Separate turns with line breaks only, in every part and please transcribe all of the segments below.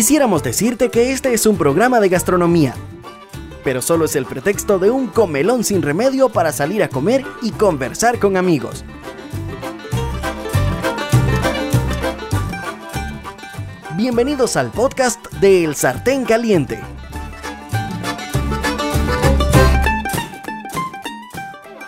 Quisiéramos decirte que este es un programa de gastronomía, pero solo es el pretexto de un comelón sin remedio para salir a comer y conversar con amigos. Bienvenidos al podcast de El Sartén Caliente.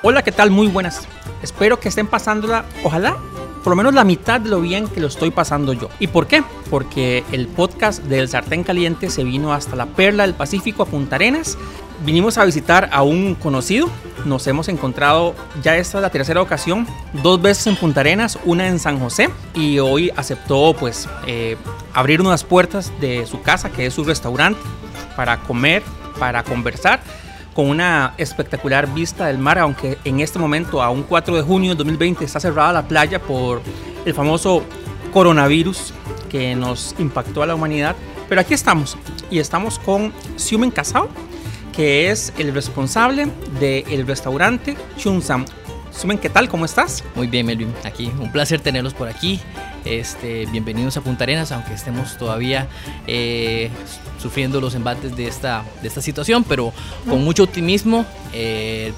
Hola, ¿qué tal? Muy buenas. Espero que estén pasándola, ojalá, por lo menos la mitad de lo bien que lo estoy pasando yo. ¿Y por qué? Porque el podcast del Sartén Caliente se vino hasta la Perla del Pacífico, a Punta Arenas. Vinimos a visitar a un conocido. Nos hemos encontrado, ya esta es la tercera ocasión, dos veces en Punta Arenas, una en San José. Y hoy aceptó, pues, eh, abrir unas puertas de su casa, que es su restaurante, para comer, para conversar con una espectacular vista del mar, aunque en este momento, a un 4 de junio de 2020, está cerrada la playa por el famoso coronavirus que nos impactó a la humanidad. Pero aquí estamos y estamos con Siumen Casao, que es el responsable del restaurante Chunsan. Siumen, ¿qué tal? ¿Cómo estás?
Muy bien, Melvin. Aquí, un placer tenerlos por aquí. Este, bienvenidos a Punta Arenas, aunque estemos todavía eh, sufriendo los embates de esta, de esta situación, pero con mucho optimismo, eh,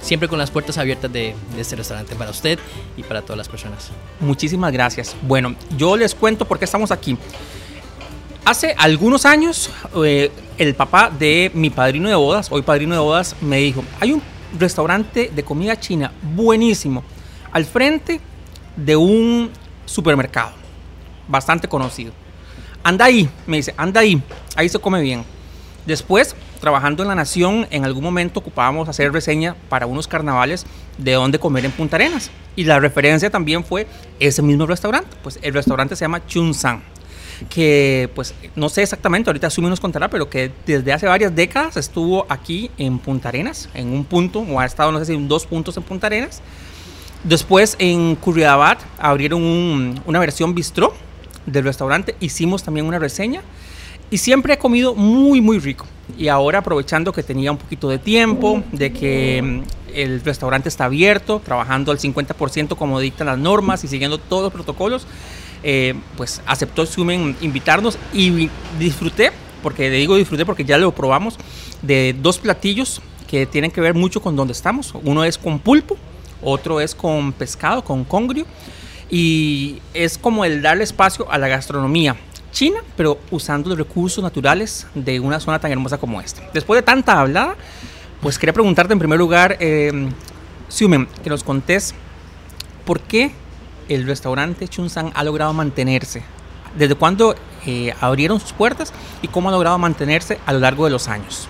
siempre con las puertas abiertas de, este restaurante para usted y para todas las personas.
Muchísimas gracias. Bueno, yo les cuento por qué estamos aquí. Hace algunos años, eh, el papá de mi padrino de bodas, hoy padrino de bodas, me dijo, hay un restaurante de comida china buenísimo al frente de un supermercado bastante conocido. Anda ahí, me dice, anda ahí, ahí se come bien. Después, trabajando en La Nación, en algún momento ocupábamos hacer reseña para unos carnavales de dónde comer en Punta Arenas. Y la referencia también fue ese mismo restaurante. Pues el restaurante se llama Chunsan que pues no sé exactamente, ahorita Sumi nos contará, pero que desde hace varias décadas estuvo aquí en Punta Arenas, en un punto, o ha estado no sé si en dos puntos en Punta Arenas. Después en Curridabat abrieron una versión bistró del restaurante, hicimos también una reseña y siempre he comido muy muy rico. Y ahora aprovechando que tenía un poquito de tiempo, de que mm, el restaurante está abierto, trabajando al 50% como dictan las normas y siguiendo todos los protocolos, eh, pues aceptó Sumen invitarnos y disfruté, porque le digo disfruté porque ya lo probamos, de dos platillos que tienen que ver mucho con donde estamos. Uno es con pulpo, otro es con pescado, con congrio, y es como el darle espacio a la gastronomía china, pero usando los recursos naturales de una zona tan hermosa como esta. Después de tanta hablada, pues quería preguntarte en primer lugar, eh, que nos contés por qué el restaurante Chunsan ha logrado mantenerse? ¿Desde cuándo eh, abrieron sus puertas y cómo ha logrado mantenerse a lo largo de los años?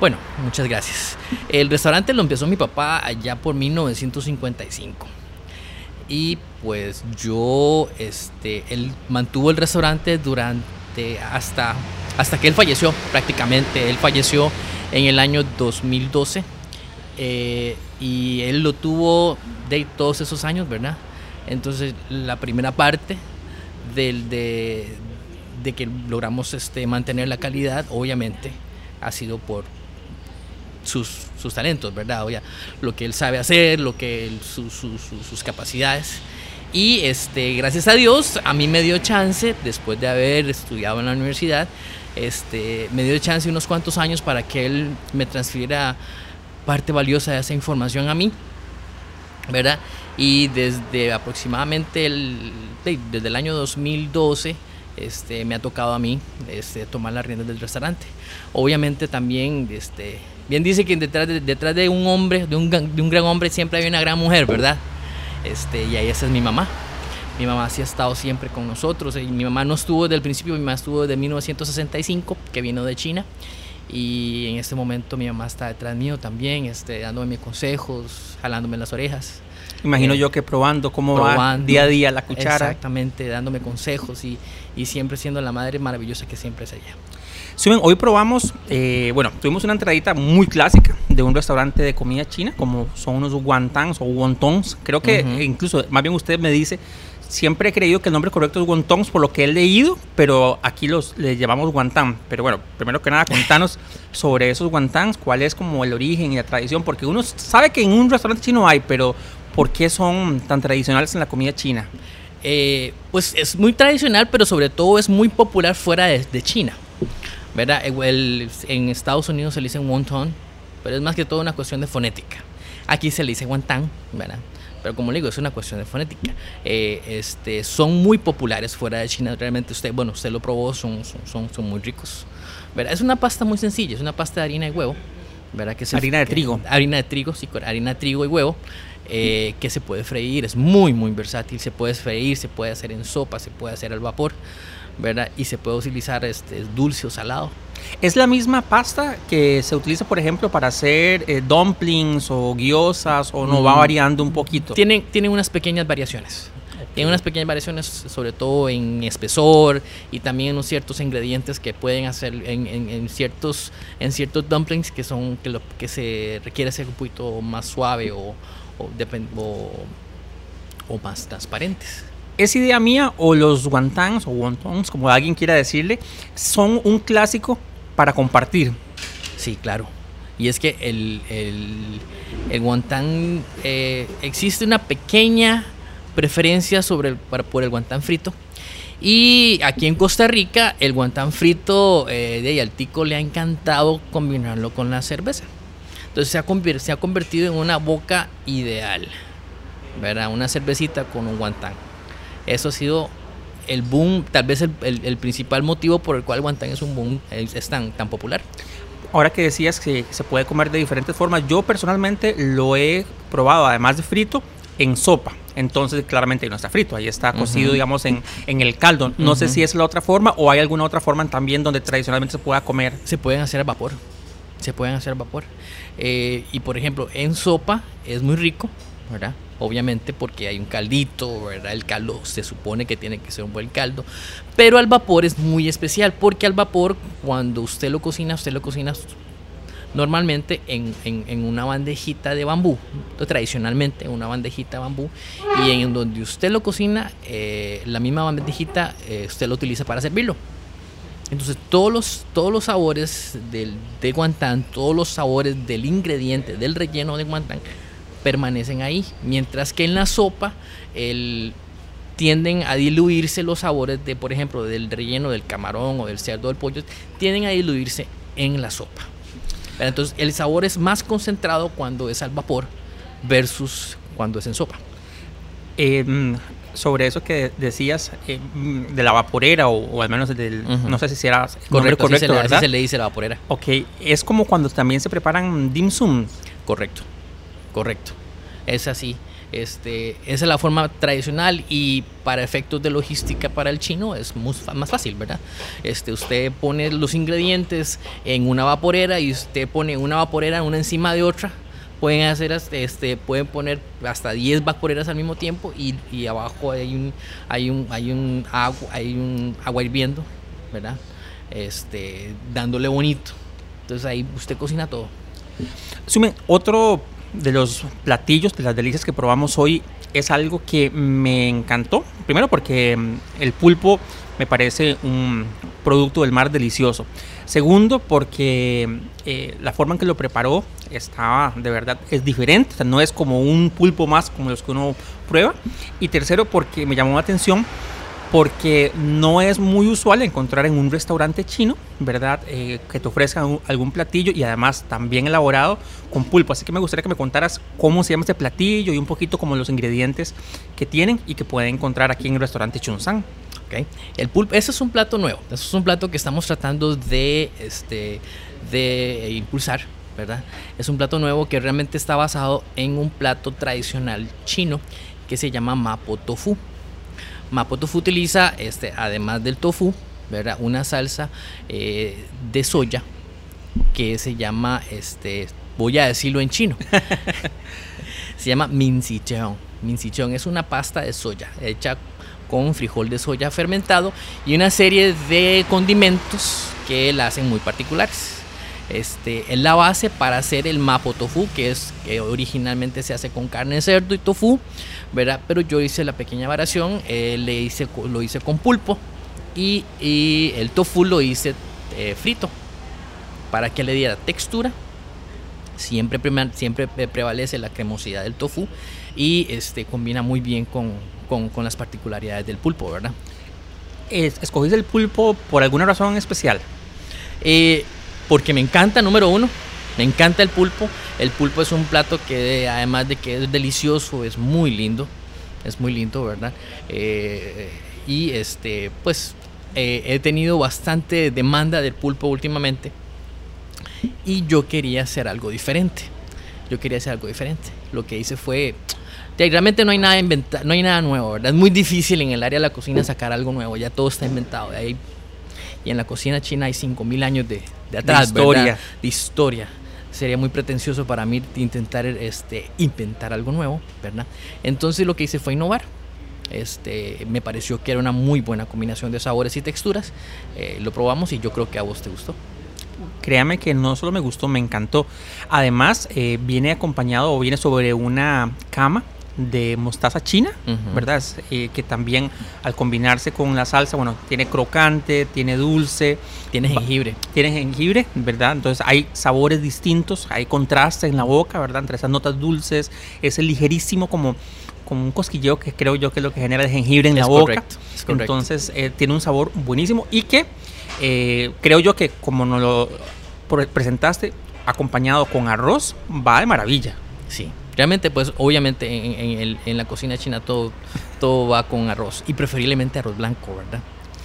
Bueno, muchas gracias. El restaurante lo empezó mi papá allá por 1955. Y pues yo, este, él mantuvo el restaurante durante hasta, hasta que él falleció prácticamente. Él falleció en el año 2012 eh, y él lo tuvo de todos esos años, ¿verdad? Entonces, la primera parte del, de, que logramos este, mantener la calidad, obviamente, ha sido por sus, talentos, ¿verdad? O lo que él sabe hacer, lo que sus capacidades. Y este, gracias a Dios, a mí me dio chance, después de haber estudiado en la universidad, este, me dio chance unos cuantos años para que él me transfiera parte valiosa de esa información a mí, ¿verdad? y desde aproximadamente el, desde el año 2012 este, me ha tocado a mí este, tomar las riendas del restaurante. Obviamente también, este, bien dice que detrás de, detrás de un hombre, de un, de un gran hombre siempre hay una gran mujer, ¿verdad? Este, y ahí esa es mi mamá. Mi mamá sí ha estado siempre con nosotros. Y mi mamá no estuvo desde el principio, mi mamá estuvo desde 1965, que vino de China. Y en este momento mi mamá está detrás mío también, este, dándome consejos, jalándome las orejas.
Imagino eh, yo que probando cómo va día a día la cuchara.
Exactamente, dándome consejos y, y siempre siendo la madre maravillosa que siempre es ella.
Suben, hoy probamos, eh, bueno, tuvimos una entradita muy clásica de un restaurante de comida china, como son unos wontons o wontons. Creo que incluso, más bien usted me dice, siempre he creído que el nombre correcto es wontons por lo que he leído, pero aquí los le llamamos wonton. Pero bueno, primero que nada, contanos sobre esos wontons, cuál es como el origen y la tradición, porque uno sabe que en un restaurante chino hay, pero ¿Por qué son tan tradicionales en la comida china?
eh, pues es muy tradicional, pero sobre todo es muy popular fuera de, China. ¿Verdad? en Estados Unidos se le dice wonton, pero es más que todo una cuestión de fonética. Aquí se le dice guantán, ¿verdad? Pero como le digo, es una cuestión de fonética. Eh, este, son muy populares fuera de China. Realmente usted, bueno, usted lo probó, son, son, son, muy ricos. ¿verdad? Es una pasta muy sencilla, es una pasta de harina y huevo. ¿verdad? Que
harina de trigo.
Harina de trigo, sí, harina de trigo y huevo. Eh, que se puede freír, es muy, muy versátil. Se puede freír, se puede hacer en sopa, se puede hacer al vapor. ¿Verdad? Y se puede utilizar este, dulce o salado.
¿Es la misma pasta que se utiliza, por ejemplo, para hacer eh, dumplings o guiosas o no va mm. variando un poquito?
Tienen, tienen unas pequeñas variaciones. Tienen unas pequeñas variaciones, sobre todo en espesor y también en unos ciertos ingredientes que pueden hacer en, en, ciertos, en ciertos dumplings que son que, lo, que se requiere ser un poquito más suave o, o, o más transparentes.
¿Es idea mía o los guantans o wontons, como alguien quiera decirle, son un clásico para compartir?
Sí, claro. Y es que el, el, guantán, eh, existe una pequeña preferencia sobre el, por el guantán frito. Y aquí en Costa Rica, el guantán frito eh, de Yaltico le ha encantado combinarlo con la cerveza. Entonces se ha, se ha convertido en una boca ideal. ¿verdad? Una cervecita con un guantán. Eso ha sido el boom, tal vez el, principal motivo por el cual guantán es un boom, es, tan, tan popular.
Ahora que decías que se puede comer de diferentes formas, yo personalmente lo he probado, además de frito, en sopa. Entonces, claramente no está frito, ahí está cocido, digamos, en, el caldo. No sé si es la otra forma o hay alguna otra forma también donde tradicionalmente se pueda comer.
Se pueden hacer a vapor. Se pueden hacer a vapor. Eh, y por ejemplo, en sopa es muy rico, ¿verdad? Obviamente porque hay un caldito, ¿verdad? El caldo se supone que tiene que ser un buen caldo, pero al vapor es muy especial porque al vapor cuando usted lo cocina, usted lo cocina normalmente en, en, una bandejita de bambú, tradicionalmente en una bandejita de bambú, y en donde usted lo cocina, eh, la misma bandejita eh, usted lo utiliza para servirlo. Entonces todos los, todos los sabores del, de guantán, todos los sabores del ingrediente, del relleno de guantán, permanecen ahí, mientras que en la sopa el, tienden a diluirse los sabores de, por ejemplo, del relleno del camarón o del cerdo del pollo, tienden a diluirse en la sopa. Entonces el sabor es más concentrado cuando es al vapor versus cuando es en sopa.
Em, sobre eso que decías em, de la vaporera o, al menos del, no sé si será
correcto, correcto se le, se le dice la vaporera.
Ok, es como cuando también se preparan dim sum.
Correcto. Correcto. Es así. Este, esa es la forma tradicional y para efectos de logística para el chino es más fácil, ¿verdad? Este, usted pone los ingredientes en una vaporera y usted pone una vaporera una encima de otra. Pueden hacer este, pueden poner hasta 10 vaporeras al mismo tiempo y, y, abajo hay un hay un hay un agua hay un agua hirviendo, ¿verdad? Este, dándole bonito. Entonces ahí usted cocina todo.
Sume, otro de los platillos, de las delicias que probamos hoy, es algo que me encantó. Primero porque mm, el pulpo me parece un producto del mar delicioso. Segundo, porque eh, la forma en que lo preparó estaba de verdad es diferente, no es como un pulpo más como los que uno prueba. Y tercero, porque me llamó la atención porque no es muy usual encontrar en un restaurante chino, ¿verdad? Eh, que te ofrezcan algún platillo y además también elaborado con pulpo. Así que me gustaría que me contaras cómo se llama este platillo y un poquito como los ingredientes que tienen y que pueden encontrar aquí en el restaurante Chunsan.
Okay. El pulpo, ese es un plato nuevo, eso es un plato que estamos tratando de, este, de impulsar, ¿verdad? Es un plato nuevo que realmente está basado en un plato tradicional chino que se llama mapo tofu. Mapo Tofu utiliza, este, además del tofu, ¿verdad? una salsa eh, de soya que se llama, este, voy a decirlo en chino, se llama minsicheon. Minsicheon es una pasta de soya hecha con frijol de soya fermentado y una serie de condimentos que la hacen muy particulares. Este, es la base para hacer el mapo tofu, que es que originalmente se hace con carne de cerdo y tofu, ¿verdad? Pero yo hice la pequeña variación, eh, le hice, lo hice con pulpo y, el tofu lo hice eh, frito para que le diera textura, Siempre, siempre pre- prevalece la cremosidad del tofu y este, combina muy bien con, con- con las particularidades del pulpo, ¿verdad?
Es- ¿Escogiste el pulpo por alguna razón especial?
Eh, porque me encanta, número uno, me encanta el pulpo. El pulpo es un plato que además de que es delicioso, es muy lindo. Es muy lindo, ¿verdad? Eh, y este, pues eh, he tenido bastante demanda del pulpo últimamente. Y yo quería hacer algo diferente. Yo quería hacer algo diferente. Lo que hice fue. Realmente no hay nada inventa- no hay nada nuevo, ¿verdad? Es muy difícil en el área de la cocina sacar algo nuevo. Ya todo está inventado. ahí y en la cocina china hay 5000 años de, de atrás,
historia.
¿verdad? De historia. Sería muy pretencioso para mí intentar este, inventar algo nuevo, ¿verdad? Entonces lo que hice fue innovar. Este, me pareció que era una muy buena combinación de sabores y texturas. Eh, lo probamos y yo creo que a vos te gustó.
Créame que no solo me gustó, me encantó. Además, eh, viene acompañado o viene sobre una cama de mostaza china,
Ujú.
¿verdad? Es, eh, que también al combinarse con la salsa, bueno, tiene crocante, tiene dulce,
Tiene jengibre.
tiene jengibre, ¿verdad? Entonces hay sabores distintos, hay contraste en la boca, ¿verdad? Entre esas notas dulces, ese ligerísimo como, como un cosquilleo que creo yo que es lo que genera el jengibre en
Es
la boca.
correcto, correcto.
Entonces eh, tiene un sabor buenísimo y que eh, creo yo que como nos lo pre- presentaste, acompañado con arroz, va de maravilla.
Sí. Realmente, pues, obviamente en, en el- en la cocina china todo, todo va con arroz. Y preferiblemente arroz blanco, ¿verdad?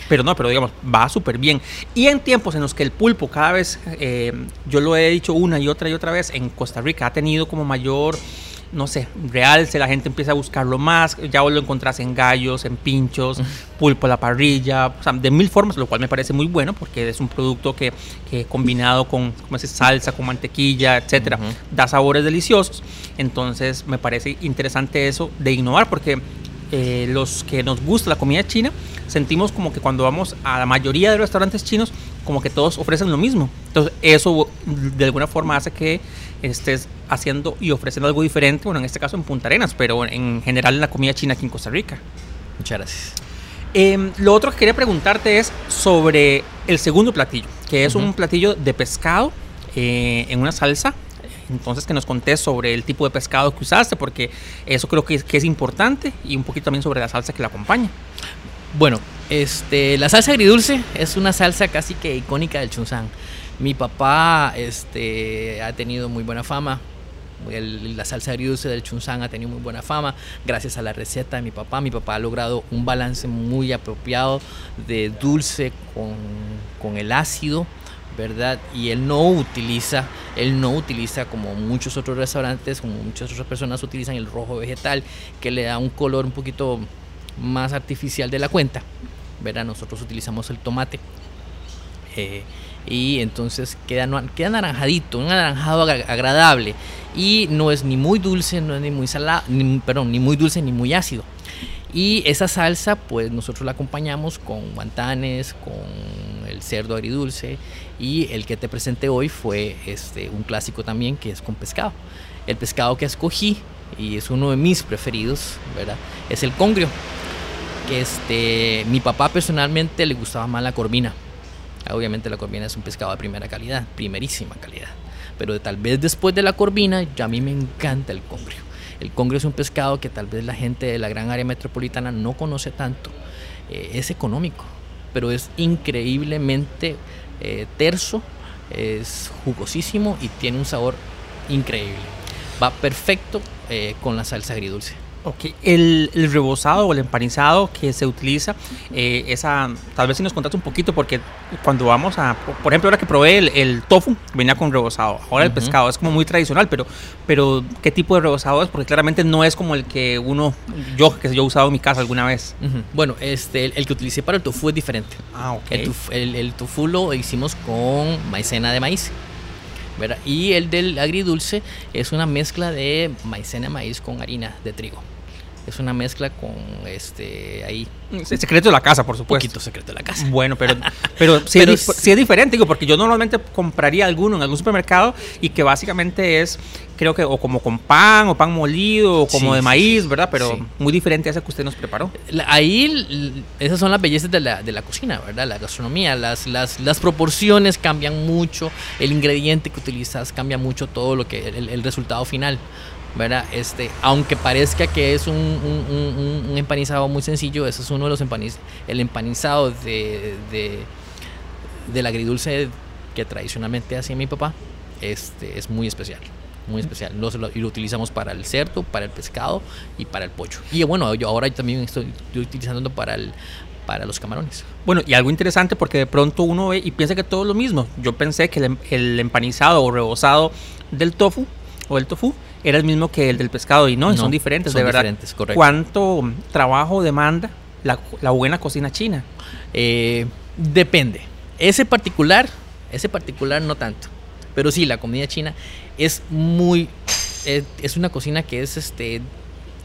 Pero no, pero digamos, va súper bien. Y en tiempos en los que el pulpo cada vez, eh, yo lo he dicho una y otra y otra vez, en Costa Rica ha tenido como mayor, no sé, realce, la gente empieza a buscarlo más, ya vos lo encontrás en gallos, en pinchos, pulpo a la parrilla, o sea, de mil formas, lo cual me parece muy bueno porque es un producto que, que combinado con, como se dice, salsa, con mantequilla, etcétera, da sabores deliciosos. Entonces me parece interesante eso de innovar porque eh, los que nos gusta la comida china, sentimos como que cuando vamos a la mayoría de restaurantes chinos, como que todos ofrecen lo mismo. Entonces, eso de alguna forma hace que estés haciendo y ofreciendo algo diferente, bueno, en este caso en Punta Arenas, pero en general en la comida china aquí en Costa Rica.
Muchas gracias.
Eh, lo otro que quería preguntarte es sobre el segundo platillo, que es
Ujú.
un platillo de pescado eh, en una salsa. Entonces que nos contés sobre el tipo de pescado que usaste, porque eso creo que es, importante y un poquito también sobre la salsa que la acompaña.
Bueno, este, la salsa agridulce es una salsa casi que icónica del Chunzán. Mi papá este, ha tenido muy buena fama. El- la salsa agridulce del Chunzán ha tenido muy buena fama gracias a la receta de mi papá. Mi papá ha logrado un balance muy apropiado de dulce con, con el ácido, ¿verdad? Y él no utiliza, él no utiliza como muchos otros restaurantes, como muchas otras personas utilizan el rojo vegetal, que le da un color un poquito más artificial de la cuenta. ¿verdad? Nosotros utilizamos el tomate. eh, y entonces queda, queda anaranjadito, un anaranjado agra- agradable. Y no es ni muy dulce, no es ni muy salado, ni, perdón, ni muy dulce ni muy ácido. Y esa salsa, pues nosotros la acompañamos con guantanes, con cerdo agridulce. Y el que te presenté hoy fue este, un clásico también, que es con pescado. El pescado que escogí, y es uno de mis preferidos, ¿verdad? Es el congrio que este, mi papá personalmente le gustaba más la corvina. Obviamente la corvina es un pescado de primera calidad, primerísima calidad. Pero tal vez después de la corvina, ya a mí me encanta el congrio. El congrio es un pescado que tal vez la gente de la gran área metropolitana no conoce tanto. Eh, es económico, pero es increíblemente eh, terso, es jugosísimo y tiene un sabor increíble. Va perfecto eh, con la salsa agridulce.
Ok, el, el rebozado o el empanizado que se utiliza, eh, esa, tal vez si nos contaste un poquito, porque cuando vamos a, por ejemplo, ahora que probé el, el tofu, venía con rebozado, ahora el pescado es como muy tradicional, pero, pero ¿qué tipo de rebozado es? Porque claramente no es como el que uno, yo, que yo he usado en mi casa alguna vez.
Bueno, este, el, el que utilicé para el tofu es diferente.
Ah, ok.
El, tofu, el- el tofu lo hicimos con maicena de maíz. ¿verdad? Y el del agridulce es una mezcla de maicena de maíz con harina de trigo. Es una mezcla con este ahí.
El secreto de la casa, por supuesto.
Poquito secreto de la casa.
Bueno, pero, pero, sí,
Pero
es,
sí.
diferente, digo, porque yo normalmente compraría alguno en algún supermercado y que básicamente es, creo que, o como con pan, o pan molido, o como
Sí,
de maíz. ¿verdad? Pero
Sí.
muy diferente a ese que usted nos preparó.
Ahí esas son las bellezas de la, de la cocina, ¿verdad? La gastronomía, las, las, las proporciones cambian mucho, el ingrediente que utilizas cambia mucho todo lo que el, el resultado final, ¿verdad? Este, aunque parezca que es un, un- un- un- un empanizado muy sencillo, ese es uno de los empanizados, el empanizado de, de- del agridulce que tradicionalmente hacía mi papá, este, es muy especial. Muy especial. Lo, lo- y lo utilizamos para el cerdo, para el pescado y para el pollo. Y bueno, yo ahora también estoy, estoy utilizándolo para, el, para los camarones.
Bueno, y algo interesante porque de pronto uno ve y piensa que todo es lo mismo. Yo pensé que el, em- el empanizado o rebozado del tofu o el tofu era el mismo que el del pescado y no,
No,
son diferentes,
son
de verdad.
diferentes, correcto.
¿Cuánto trabajo demanda la, la buena cocina china?
Eh, depende. Ese particular, ese particular no tanto. Pero sí, la comida china es muy. Es, es una cocina que es este.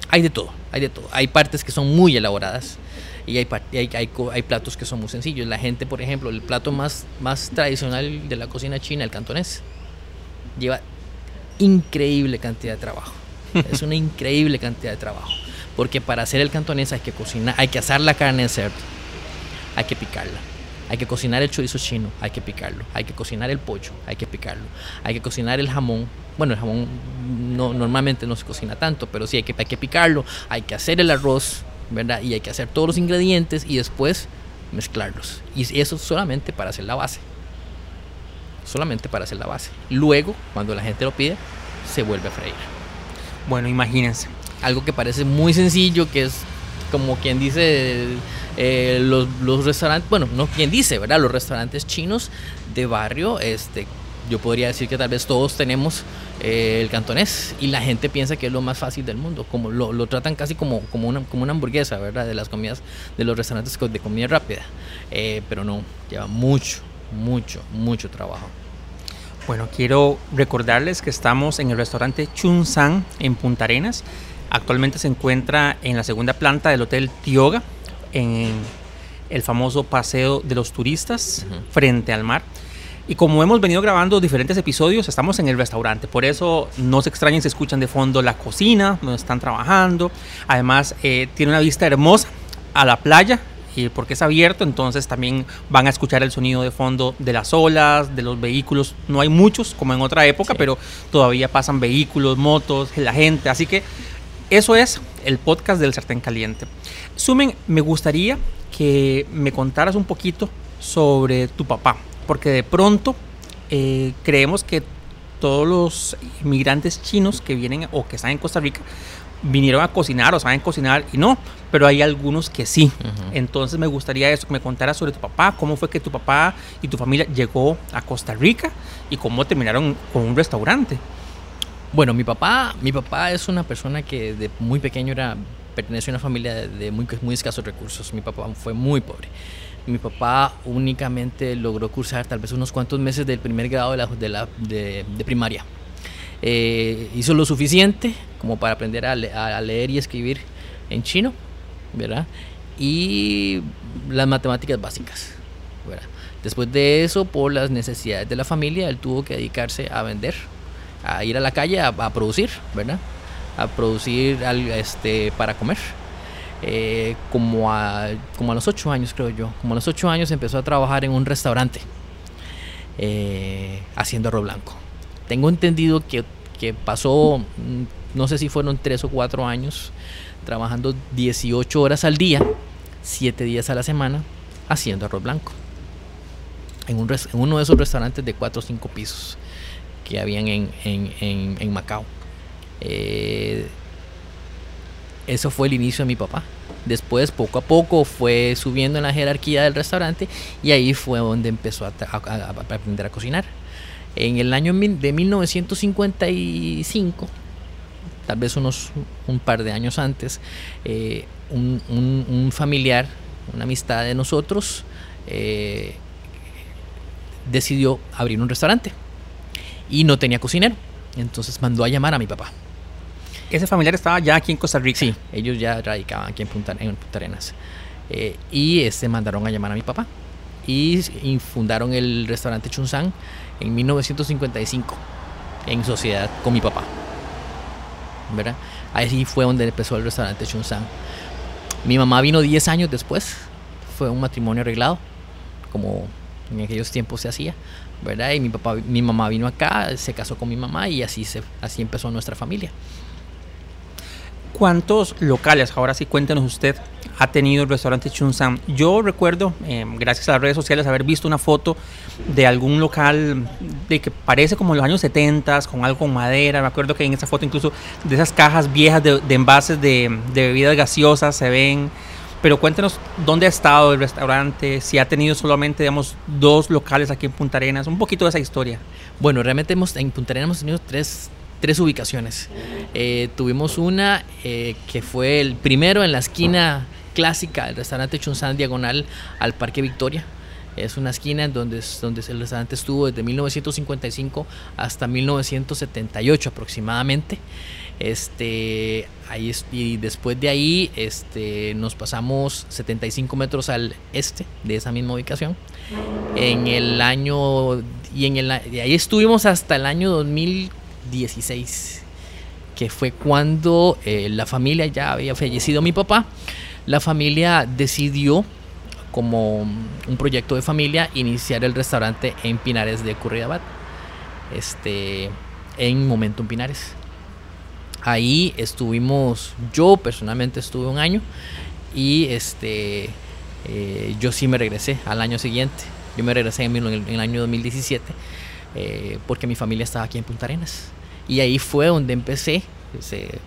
Hay de todo, hay de todo. Hay partes que son muy elaboradas y hay, hay, hay hay platos que son muy sencillos. La gente, por ejemplo, el plato más, más tradicional de la cocina china, el cantonés, lleva increíble cantidad de trabajo. Es una increíble cantidad de trabajo. Porque para hacer el cantonés hay que cocinar, hay que asar la carne de cerdo, hay que picarla. Hay que cocinar el chorizo chino, hay que picarlo. Hay que cocinar el pollo, hay que picarlo. Hay que cocinar el jamón. Bueno, el jamón no, normalmente no se cocina tanto, pero sí hay que, hay que picarlo. Hay que hacer el arroz, ¿verdad? Y hay que hacer todos los ingredientes y después mezclarlos. Y eso solamente para hacer la base. Solamente para hacer la base. Luego, cuando la gente lo pide, se vuelve a freír.
Bueno, imagínense.
Algo que parece muy sencillo, que es como quien dice eh, los, los restaurantes, bueno, no quien dice, ¿verdad? Los restaurantes chinos de barrio, este, yo podría decir que tal vez todos tenemos eh, el cantonés y la gente piensa que es lo más fácil del mundo, como lo, lo tratan casi como, como, una, como una hamburguesa, ¿verdad? De las comidas, de los restaurantes de comida rápida, Eh, pero no, lleva mucho, mucho, mucho trabajo.
Bueno, quiero recordarles que estamos en el restaurante Chunsan en Punta Arenas. Actualmente se encuentra en la segunda planta del Hotel Tioga, en el famoso Paseo de los Turistas, frente al mar. Y como hemos venido grabando diferentes episodios, estamos en el restaurante. Por eso no se extrañen si escuchan de fondo la cocina, donde están trabajando. Además, eh, tiene una vista hermosa a la playa, porque es abierto, entonces también van a escuchar el sonido de fondo de las olas, de los vehículos. No hay muchos como en otra época,
Sí.
pero todavía pasan vehículos, motos, la gente. Así que eso es el podcast del Sartén Caliente. Sumen, me gustaría que me contaras un poquito sobre tu papá, porque de pronto eh, creemos que todos los inmigrantes chinos que vienen o que están en Costa Rica vinieron a cocinar o saben cocinar y no, pero hay algunos que sí.
Ujú.
Entonces me gustaría eso, que me contaras sobre tu papá, cómo fue que tu papá y tu familia llegó a Costa Rica y cómo terminaron con un restaurante.
Bueno, mi papá, mi papá es una persona que de muy pequeño era pertenece a una familia de, de muy, muy escasos recursos. Mi papá fue muy pobre. Mi papá únicamente logró cursar tal vez unos cuantos meses del primer grado de, la, de, la- de- de primaria. Eh, hizo lo suficiente como para aprender a, le- a leer y escribir en chino, ¿verdad? Y las matemáticas básicas, ¿verdad? Después de eso, por las necesidades de la familia, él tuvo que dedicarse a vender, a ir a la calle a, a producir, ¿verdad? A producir al- este, para comer. Eh, como, a, como a los ocho años, creo yo. Como a los ocho años empezó a trabajar en un restaurante eh, haciendo arroz blanco. Tengo entendido que, que pasó, mm, no sé si fueron tres o cuatro años, trabajando 18 horas al día, 7 días a la semana, haciendo arroz blanco. En, uno de esos restaurantes de 4 o 5 pisos que habían en, en- en- Macao. Eh, eso fue el inicio de mi papá. Después, poco a poco, fue subiendo en la jerarquía del restaurante y ahí fue donde empezó a, aprender a cocinar. En el año de 1955, tal vez unos un par de años antes, eh, un, un- un familiar, una amistad de nosotros, eh, decidió abrir un restaurante y no tenía cocinero. Entonces mandó a llamar a mi papá.
ese familiar estaba ya aquí en Costa Rica.
Sí, ellos ya radicaban aquí en Punta, en Punta Arenas. Eh, y este, mandaron a llamar a mi papá. Y, y fundaron el restaurante Chunsan en 1955, en sociedad con mi papá. ¿Verdad? Ahí fue donde empezó el restaurante Chunsan. Mi mamá vino 10 años después. Fue un matrimonio arreglado, como en aquellos tiempos se hacía, ¿verdad? Y mi papá, mi mamá vino acá, se casó con mi mamá y así se, así empezó nuestra familia.
¿Cuántos locales, ahora sí cuéntenos usted, ha tenido el restaurante Chunsan? Yo recuerdo, eh, gracias a las redes sociales, haber visto una foto de algún local de que parece como en los años 70, con algo con madera. Me acuerdo que en esa foto incluso de esas cajas viejas de, de envases de, de bebidas gaseosas se ven. Pero cuéntenos dónde ha estado el restaurante, si ha tenido solamente, digamos, dos locales aquí en Punta Arenas, un poquito de esa historia.
Bueno, realmente hemos, en Punta Arenas hemos tenido tres, tres ubicaciones. Eh, tuvimos una eh, que fue el primero en la esquina clásica del restaurante Chunsan diagonal al Parque Victoria. Es una esquina en donde, donde el restaurante estuvo desde 1955 hasta 1978 aproximadamente. Este, ahí y después de ahí este, nos pasamos 75 metros al este de esa misma ubicación. En el año y en el y ahí estuvimos hasta el año 2016, que fue cuando eh, la familia ya había fallecido mi papá. La familia decidió como un proyecto de familia iniciar el restaurante en Pinares de Curridabat. Este en Momentum Pinares. Ahí estuvimos, yo personalmente estuve un año y este, eh, yo sí me regresé al año siguiente. Yo me regresé en el, en el año 2017 eh, porque mi familia estaba aquí en Punta Arenas. Y ahí fue donde empecé. eh,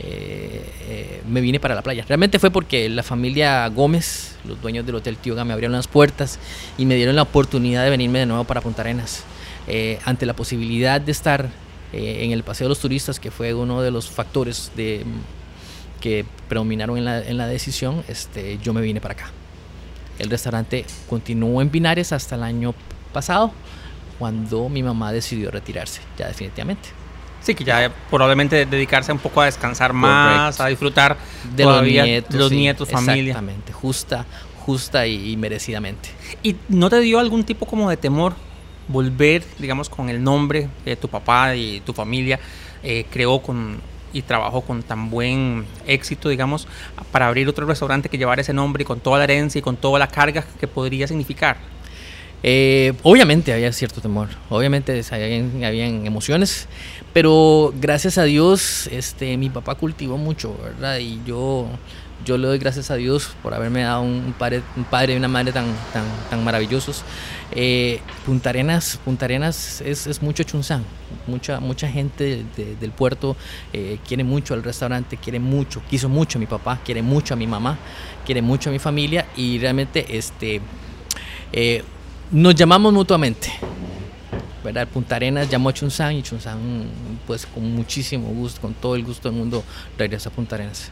eh, me vine para la playa. Realmente fue porque la familia Gómez, los dueños del Hotel Tioga, me abrieron las puertas y me dieron la oportunidad de venirme de nuevo para Punta Arenas. Eh, ante la posibilidad de estar en el Paseo de los Turistas, que fue uno de los factores de, que predominaron en la, en la decisión, este, yo me vine para acá. El restaurante continuó en Pinares hasta el año pasado, cuando mi mamá decidió retirarse, ya definitivamente.
Sí, que ya probablemente dedicarse un poco a descansar más,
Correcto.
a disfrutar
De
todavía
los nietos.
los
sí,
nietos, familia.
Exactamente, justa, justa y, y merecidamente.
¿Y no te dio algún tipo como de temor volver, digamos, con el nombre de tu papá y tu familia eh, creó con y trabajó con tan buen éxito, digamos, para abrir otro restaurante que llevara ese nombre y con toda la herencia y con toda la carga que podría significar?
Eh, obviamente había cierto temor, obviamente habían, habían emociones, pero gracias a Dios, este, mi papá cultivó mucho, ¿verdad? Y yo, yo le doy gracias a Dios por haberme dado un padre, un padre y una madre tan, tan, tan maravillosos. Eh, Punta Arenas, Punta Arenas es, es mucho chunzán, mucha, mucha gente de- del puerto eh, quiere mucho al restaurante, quiere mucho, quiso mucho a mi papá, quiere mucho a mi mamá, quiere mucho a mi familia y realmente este, eh, nos llamamos mutuamente. ¿verdad? Punta Arenas llamó a Chunsan y Chunsan, pues con muchísimo gusto, con todo el gusto del mundo, regresa a Punta Arenas.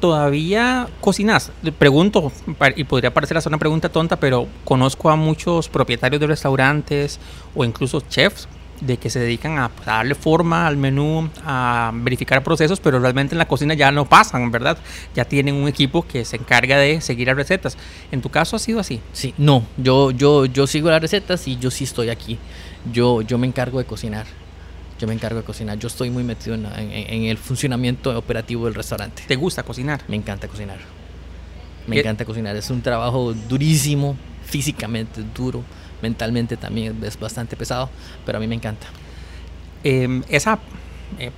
¿Todavía cocinas? Le pregunto, y podría parecer hasta una pregunta tonta, pero conozco a muchos propietarios de restaurantes o incluso chefs de que se dedican a, pues, a darle forma al menú, a verificar procesos, pero realmente en la cocina ya no pasan, ¿verdad? Ya tienen un equipo que se encarga de seguir las recetas. ¿En tu caso ha sido así?
Sí, no, yo, yo, yo sigo las recetas y yo sí estoy aquí. Yo, yo me encargo de cocinar. Yo me encargo de cocinar. Yo estoy muy metido en, en- en el funcionamiento operativo del restaurante.
¿Te gusta cocinar?
Me encanta cocinar. Me
¿Qué-
encanta cocinar. Es un trabajo durísimo, físicamente duro, mentalmente también es bastante pesado, pero a mí me encanta.
eh, esa, eh,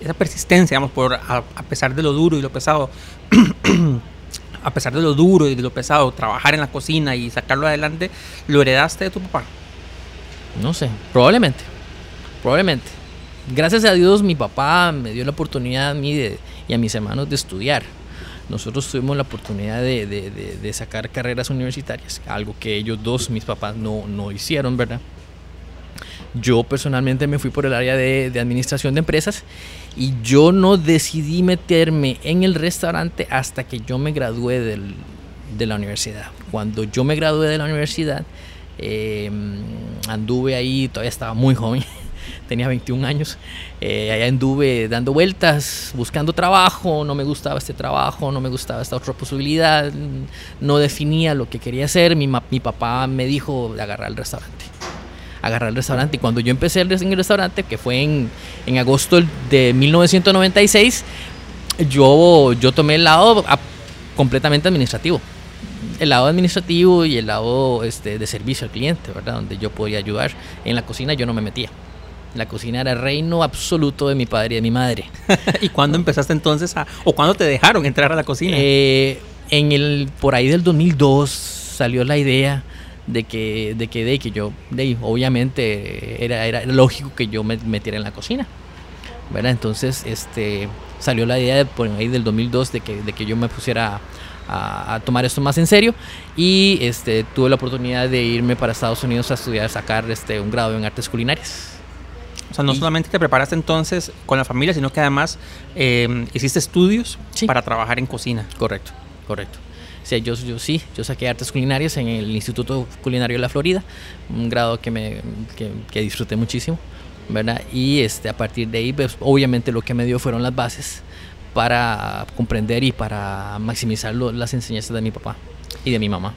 esa persistencia, digamos, por, a, a pesar de lo duro y lo pesado, a pesar de lo duro y de lo pesado, trabajar en la cocina y sacarlo adelante, ¿lo heredaste de tu papá?
No sé, probablemente. Probablemente. Gracias a Dios mi papá me dio la oportunidad a mí de- y a mis hermanos de estudiar. Nosotros tuvimos la oportunidad de, sacar carreras universitarias, algo que ellos dos, mis papás, no, no hicieron, ¿verdad? Yo personalmente me fui por el área de, administración de empresas y yo no decidí meterme en el restaurante hasta que yo me gradué de la universidad. Cuando yo me gradué de la universidad, eh, anduve ahí, todavía estaba muy joven, tenía 21 años. Eh, allá anduve dando vueltas, buscando trabajo, no me gustaba este trabajo, no me gustaba esta otra posibilidad, no definía lo que quería hacer. Mi, mi papá me dijo agarrar el restaurante. Agarrar el restaurante. Y cuando yo empecé en el restaurante, que fue en, en agosto de 1996, yo, yo tomé el lado completamente administrativo el lado administrativo y el lado este, de servicio al cliente, ¿verdad? Donde yo podía ayudar. En la cocina yo no me metía. La cocina era reino absoluto de mi padre y de mi madre.
¿Y cuándo empezaste entonces a, o cuándo te dejaron entrar a la cocina?
Eh, en el, por ahí del 2002 salió la idea de que, de que, de que yo, de, obviamente era, era lógico que yo me metiera en la cocina. ¿verdad? Entonces, este, salió la idea de, por ahí del 2002 de que, de que yo me pusiera a, tomar esto más en serio y este, tuve la oportunidad de irme para Estados Unidos a estudiar, sacar este, un grado en artes culinarias.
O sea, no solamente te preparaste entonces con la familia, sino que además eh, hiciste estudios para trabajar en cocina.
Correcto, correcto. Sí, yo, yo sí, yo saqué artes culinarias en el Instituto Culinario de la Florida, un grado que, me, que, que disfruté muchísimo, ¿verdad? Y este, a partir de ahí, pues, obviamente lo que me dio fueron las bases para comprender y para maximizar las enseñanzas de mi papá y de mi mamá.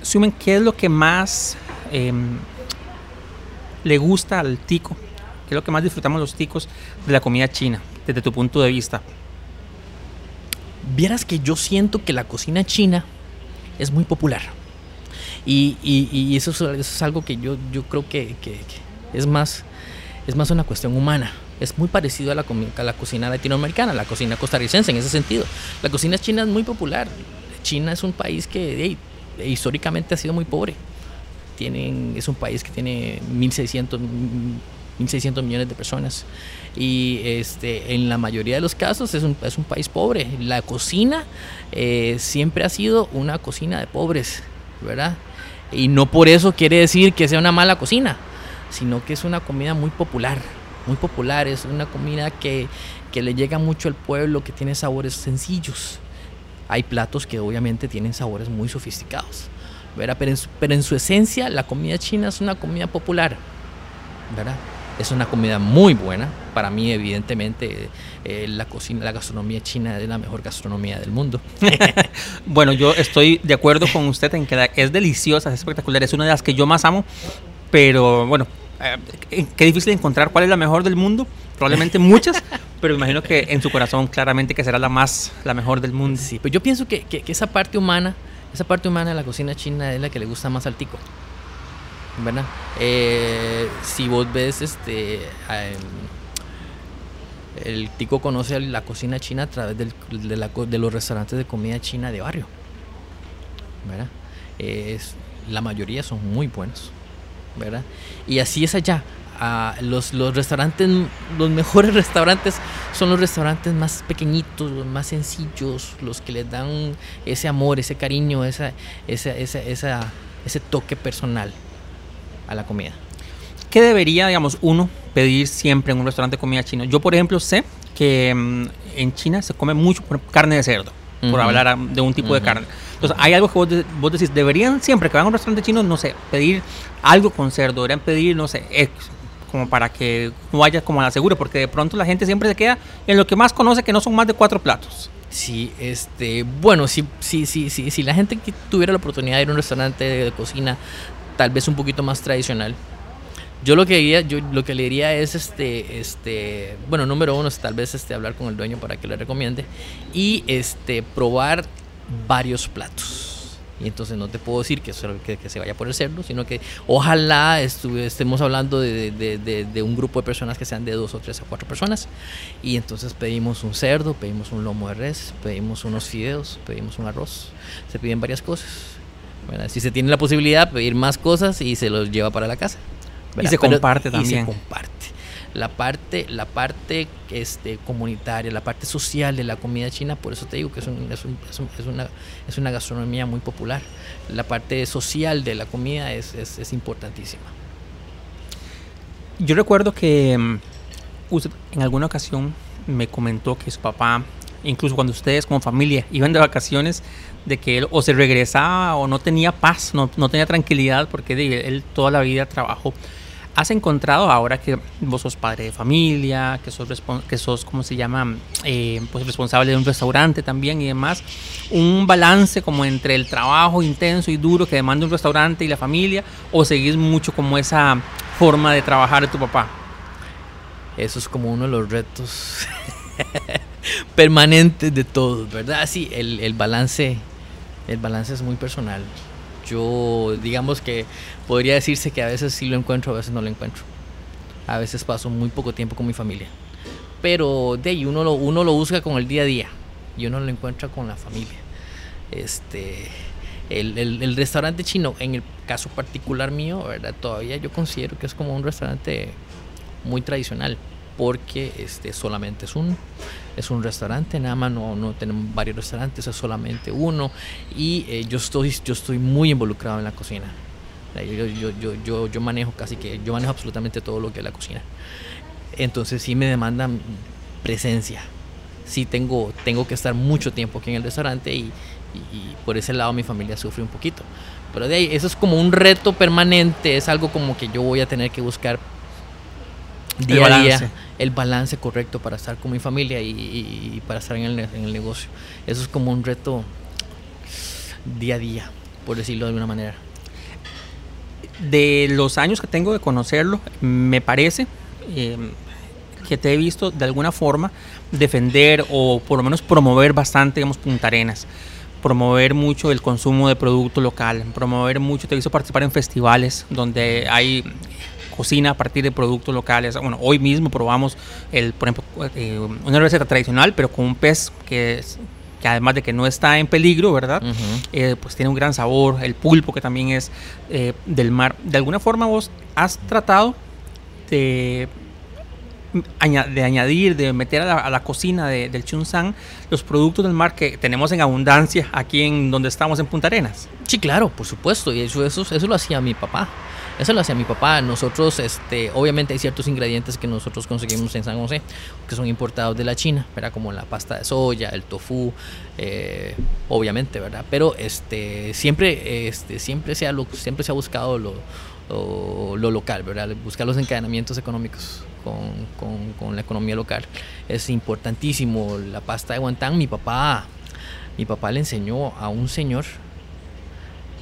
Sumen, ¿qué es lo que más em, le gusta al tico? ¿Qué es lo que más disfrutamos los ticos de la comida china, desde tu punto de vista?
Vieras que yo siento que la cocina china es muy popular. Y, eso, es, algo que yo, yo creo que, que es, más, es más una cuestión humana es muy parecido a la, la cocina latinoamericana, la cocina costarricense en ese sentido. La cocina china es muy popular. China es un país que históricamente ha sido muy pobre. Tienen, es un país que tiene 1.600, 1.600 millones de personas y este, en la mayoría de los casos es un, es un país pobre. La cocina eh, siempre ha sido una cocina de pobres, ¿verdad? Y no por eso quiere decir que sea una mala cocina, sino que es una comida muy popular muy popular, es una comida que, le llega mucho al pueblo, que tiene sabores sencillos. Hay platos que obviamente tienen sabores muy sofisticados, ¿verdad? Pero, en su, pero en su esencia la comida china es una comida popular, ¿verdad? Es una comida muy buena. Para mí, evidentemente, eh, la cocina, la gastronomía china es la mejor gastronomía del mundo.
bueno, yo estoy de acuerdo con usted en que es deliciosa, es espectacular, es una de las que yo más amo, pero bueno, eh, qué difícil encontrar cuál es la mejor del mundo. Probablemente muchas, pero imagino que en su corazón claramente que será la más, la mejor del mundo.
Sí, pues yo pienso que, que, esa parte humana, esa parte humana de la cocina china es la que le gusta más al tico. ¿Verdad? Eh, si vos ves, este, em, el tico conoce la cocina china a través de, los restaurantes de comida china de barrio. ¿Verdad? Es, la mayoría son muy buenos. ¿verdad? Y así es allá. los, los restaurantes, los mejores restaurantes son los restaurantes más pequeñitos, los más sencillos, los que les dan ese amor, ese cariño, esa, esa, esa ese toque personal a la comida.
¿Qué debería, digamos, uno pedir siempre en un restaurante de comida china? Yo, por ejemplo, sé que mm, en China se come mucho carne de cerdo, por hablar de un tipo de carne. Entonces, hay algo que vos, vos, decís, deberían siempre que van a un restaurante chino, no sé, pedir algo con cerdo, deberían pedir, no sé, como para que no vaya como a la segura, porque de pronto la gente siempre se queda en lo que más conoce, que no son más de cuatro platos.
Sí, este, bueno, sí, sí, sí, sí, si la gente que tuviera la oportunidad de ir a un restaurante de cocina, tal vez un poquito más tradicional, yo lo que que le diría es este, este, bueno, número uno es tal vez este hablar con el dueño para que le recomiende y este probar varios platos. Y entonces no te puedo decir que, que, se vaya por el cerdo, sino que ojalá estemos hablando de, de, un grupo de personas que sean de dos o tres o cuatro personas. Y entonces pedimos un cerdo, pedimos un lomo de res, pedimos unos fideos, pedimos un arroz. Se piden varias cosas. si se tiene la posibilidad, pedir más cosas y se los lleva para la casa.
Y se comparte también.
Y se comparte la parte, la parte este, comunitaria, la parte social de la comida china, por eso te digo que es, una, es una gastronomía muy popular. La parte social de la comida es, importantísima.
Yo recuerdo que mm, usted en alguna ocasión me comentó que su papá, incluso cuando ustedes como familia iban de vacaciones, de que él o se regresaba o no tenía paz, no, no tenía tranquilidad porque él toda la vida trabajó has encontrado ahora que vos sos padre de familia, que sos, que sos ¿cómo se llama? Eh, pues responsable de un restaurante también y demás, un balance como entre el trabajo intenso y duro que demanda un restaurante y la familia, o seguís mucho como esa forma de trabajar de tu papá?
Eso es como uno de los retos permanentes de todos, ¿verdad? Sí, el, el balance, el balance es muy personal. Yo, digamos que podría decirse que a veces sí lo encuentro, a veces no lo encuentro. A veces paso muy poco tiempo con mi familia. Pero de ahí uno lo, uno lo busca con el día a día y uno lo encuentra con la familia. Este, el, el, restaurante chino, en el caso particular mío, ¿verdad? Todavía yo considero que es como un restaurante muy tradicional porque este solamente es un es un restaurante nada más no, no tenemos varios restaurantes es solamente uno. Y eh, yo estoy yo estoy muy involucrado en la cocina. Yo, yo, yo, yo, yo manejo casi que yo manejo absolutamente todo lo que es la cocina. Entonces sí me demandan presencia. Sí tengo tengo que estar mucho tiempo aquí en el restaurante y, y, por ese lado mi familia sufre un poquito. Pero de ahí eso es como un reto permanente es algo como que yo voy a tener que buscar día a día el balance correcto para estar con mi familia y, para estar en el, negocio. Eso es como un reto día a día, por decirlo de alguna manera.
De los años que tengo de conocerlo, me parece em, que te he visto de alguna forma defender o por lo menos promover bastante, digamos, Punta Arenas promover mucho el consumo de producto local, promover mucho, te visto participar en festivales donde hay cocina a partir de productos locales. Bueno, hoy mismo probamos, el, por ejemplo, eh, una receta tradicional, pero con un pez que, que además de que no está en peligro, ¿verdad? Eh, pues tiene un gran sabor, el pulpo que también es eh, del mar. De alguna forma vos has tratado de, de añadir, de meter a la, cocina de, del Chunsan los productos del mar que tenemos en abundancia aquí en donde estamos en Punta Arenas.
Sí, claro, por supuesto, y eso, eso, eso lo hacía mi papá. Eso lo hacía mi papá. Nosotros, este, obviamente hay ciertos ingredientes que nosotros conseguimos en San José, que son importados de la China, ¿verdad? Como la pasta de soya, el tofu, eh, obviamente, ¿verdad? Pero este, siempre, este, siempre, se ha, siempre se ha buscado lo, lo, local, ¿verdad? Buscar los encadenamientos económicos con, con, con, la economía local. Es importantísimo. La pasta de guantán, mi papá, mi papá le enseñó a un señor.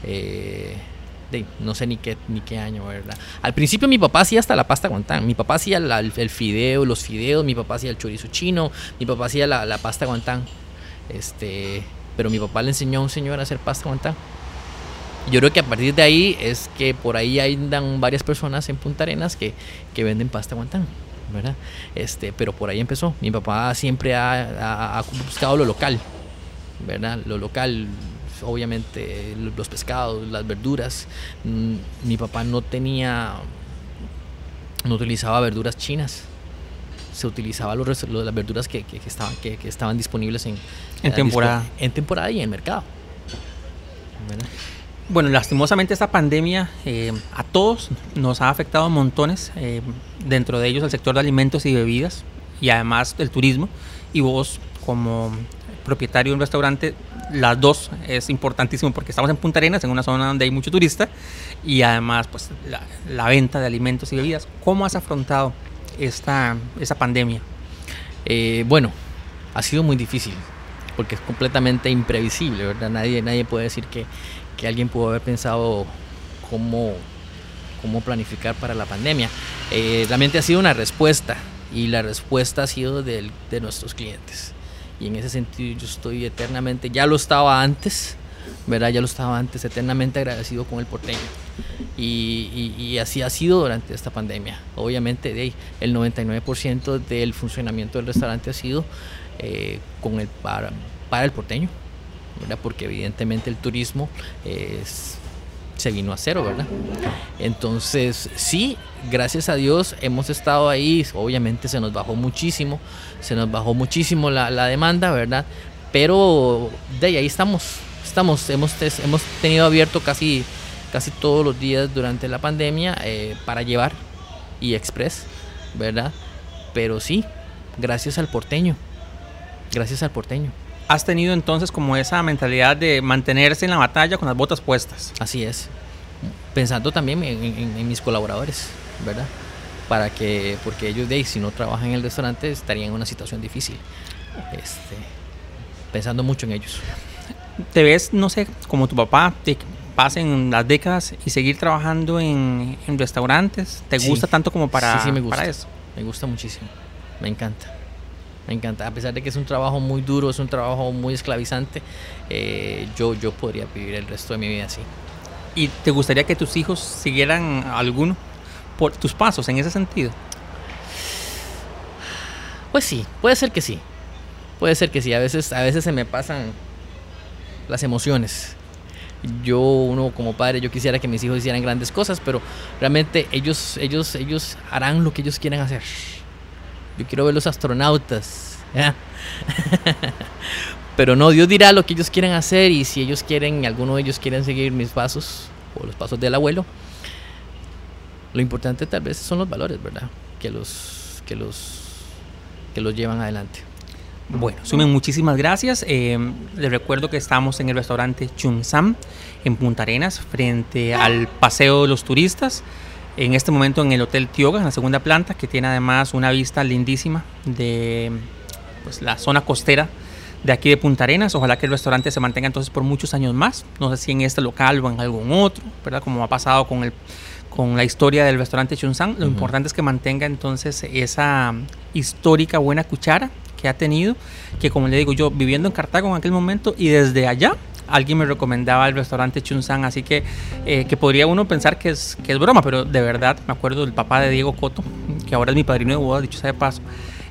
Eh, no sé ni qué, ni qué año, ¿verdad? Al principio mi papá hacía hasta la pasta guantán, mi papá hacía el, fideo, los fideos, mi papá hacía el chorizo chino, mi papá hacía la, pasta guantán. Este, pero mi papá le enseñó a un señor a hacer pasta guantán. Yo creo que a partir de ahí es que por ahí andan varias personas en Punta Arenas que, que venden pasta guantán. ¿verdad? Este, pero por ahí empezó. Mi papá siempre ha, ha buscado lo local, ¿verdad? Lo local, obviamente los pescados, las verduras. Mm, mi papá no tenía, no utilizaba verduras chinas. Se utilizaba los, las verduras que, estaban, que, estaban disponibles en,
en temporada.
En temporada y en mercado.
Bueno, lastimosamente esta pandemia eh, a todos nos ha afectado montones, eh, dentro de ellos el sector de alimentos y bebidas y además el turismo. Y vos como propietario de un restaurante las dos es importantísimo porque estamos en Punta Arenas, en una zona donde hay mucho turista y además pues la, venta de alimentos y bebidas. ¿Cómo has afrontado esta, esta pandemia?
Eh, bueno, ha sido muy difícil porque es completamente imprevisible, ¿verdad? Nadie, nadie puede decir que, que alguien pudo haber pensado cómo, cómo planificar para la pandemia. Eh, realmente ha sido una respuesta y la respuesta ha sido de nuestros clientes y en ese sentido yo estoy eternamente, ya lo estaba antes, ¿verdad? Ya lo estaba antes, eternamente agradecido con el porteño. Y, y, así ha sido durante esta pandemia. Obviamente el 99% del funcionamiento del restaurante ha sido eh, con el, para, para el porteño, ¿verdad? Porque evidentemente el turismo es se vino a cero, ¿verdad? Entonces, sí, gracias a Dios hemos estado ahí, obviamente se nos bajó muchísimo, se nos bajó muchísimo la, demanda, ¿verdad? Pero de ahí, estamos, estamos, hemos, hemos tenido abierto casi, casi todos los días durante la pandemia eh, para llevar y express, ¿verdad? Pero sí, gracias al porteño, gracias al porteño
has tenido entonces como esa mentalidad de mantenerse en la batalla con las botas puestas.
Así es. Pensando también en, mis colaboradores. ¿verdad? Para que, porque ellos de ahí, si no trabajan en el restaurante, estarían en una situación difícil. Este, pensando mucho en ellos.
¿Te ves, no sé, como tu papá, te pasen las décadas y seguir trabajando en, en restaurantes? ¿Te
Sí.
gusta tanto como para,
Sí, sí, me gusta.
para eso?
Me gusta muchísimo. Me encanta. Me encanta. A pesar de que es un trabajo muy duro, es un trabajo muy esclavizante, eh, yo, yo podría vivir el resto de mi vida así.
¿Y te gustaría que tus hijos siguieran alguno por tus pasos en ese sentido?
Pues sí, puede ser que sí. Puede ser que sí. A veces, a veces se me pasan las emociones. Yo, uno como padre, yo quisiera que mis hijos hicieran grandes cosas, pero realmente ellos, ellos, ellos harán lo que ellos quieran hacer. Yo quiero ver los astronautas. pero no, Dios dirá lo que ellos quieran hacer y si ellos quieren, alguno de ellos quieren seguir mis pasos o los pasos del abuelo, lo importante tal vez son los valores, ¿verdad? Que los, que los, que los llevan adelante.
Bueno, Sumen, muchísimas gracias. Eh, les recuerdo que estamos en el restaurante Chun Sam en Punta Arenas, frente al Paseo de los Turistas. En este momento en el Hotel Tioga, en la segunda planta, que tiene además una vista lindísima de pues, la zona costera de aquí de Punta Arenas. Ojalá que el restaurante se mantenga entonces por muchos años más. No sé si en este local o en algún otro, ¿verdad? Como ha pasado con el con la historia del restaurante Chunsan. Lo importante es que mantenga entonces esa histórica buena cuchara que ha tenido, que como le digo yo, viviendo en Cartago en aquel momento y desde allá alguien me recomendaba el restaurante Chunsan, así que eh, que podría uno pensar que es, que es broma, pero de verdad me acuerdo del papá de Diego Coto, que ahora es mi padrino de boda, dicho sea de paso,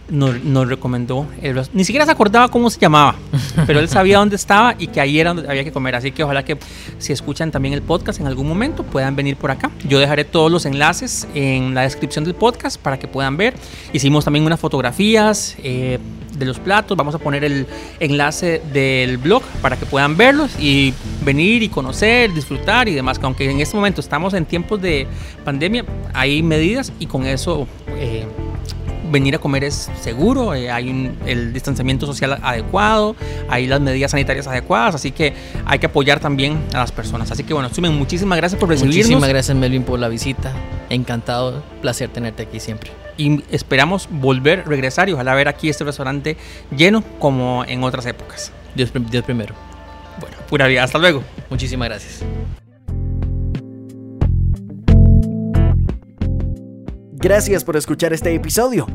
nos, nos recomendó, el ni siquiera se acordaba cómo se llamaba, pero él sabía dónde estaba y que ahí era donde había que comer. Así que ojalá que si escuchan también el podcast en algún momento puedan venir por acá. Yo dejaré todos los enlaces en la descripción del podcast para que puedan ver. Hicimos también unas fotografías eh, de los platos. Vamos a poner el enlace del blog para que puedan verlos y venir y conocer, disfrutar y demás. Que aunque en este momento estamos en tiempos de pandemia, hay medidas y con eso... eh, venir a comer es seguro, eh, hay un- el distanciamiento social adecuado, hay las medidas sanitarias adecuadas, así que hay que apoyar también a las personas. Así que bueno, Sumen, muchísimas gracias por recibirnos
Muchísimas gracias Melvin por la visita. Encantado, placer tenerte aquí siempre.
y esperamos volver, regresar y ojalá ver aquí este restaurante lleno como en otras épocas.
Dios, Dios primero.
Bueno, pura vida, hasta luego.
Muchísimas gracias.
Gracias por escuchar este episodio.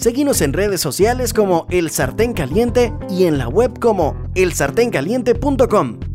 Seguimos en redes sociales como El Sartén Caliente y en la web como elsartencaliente.com.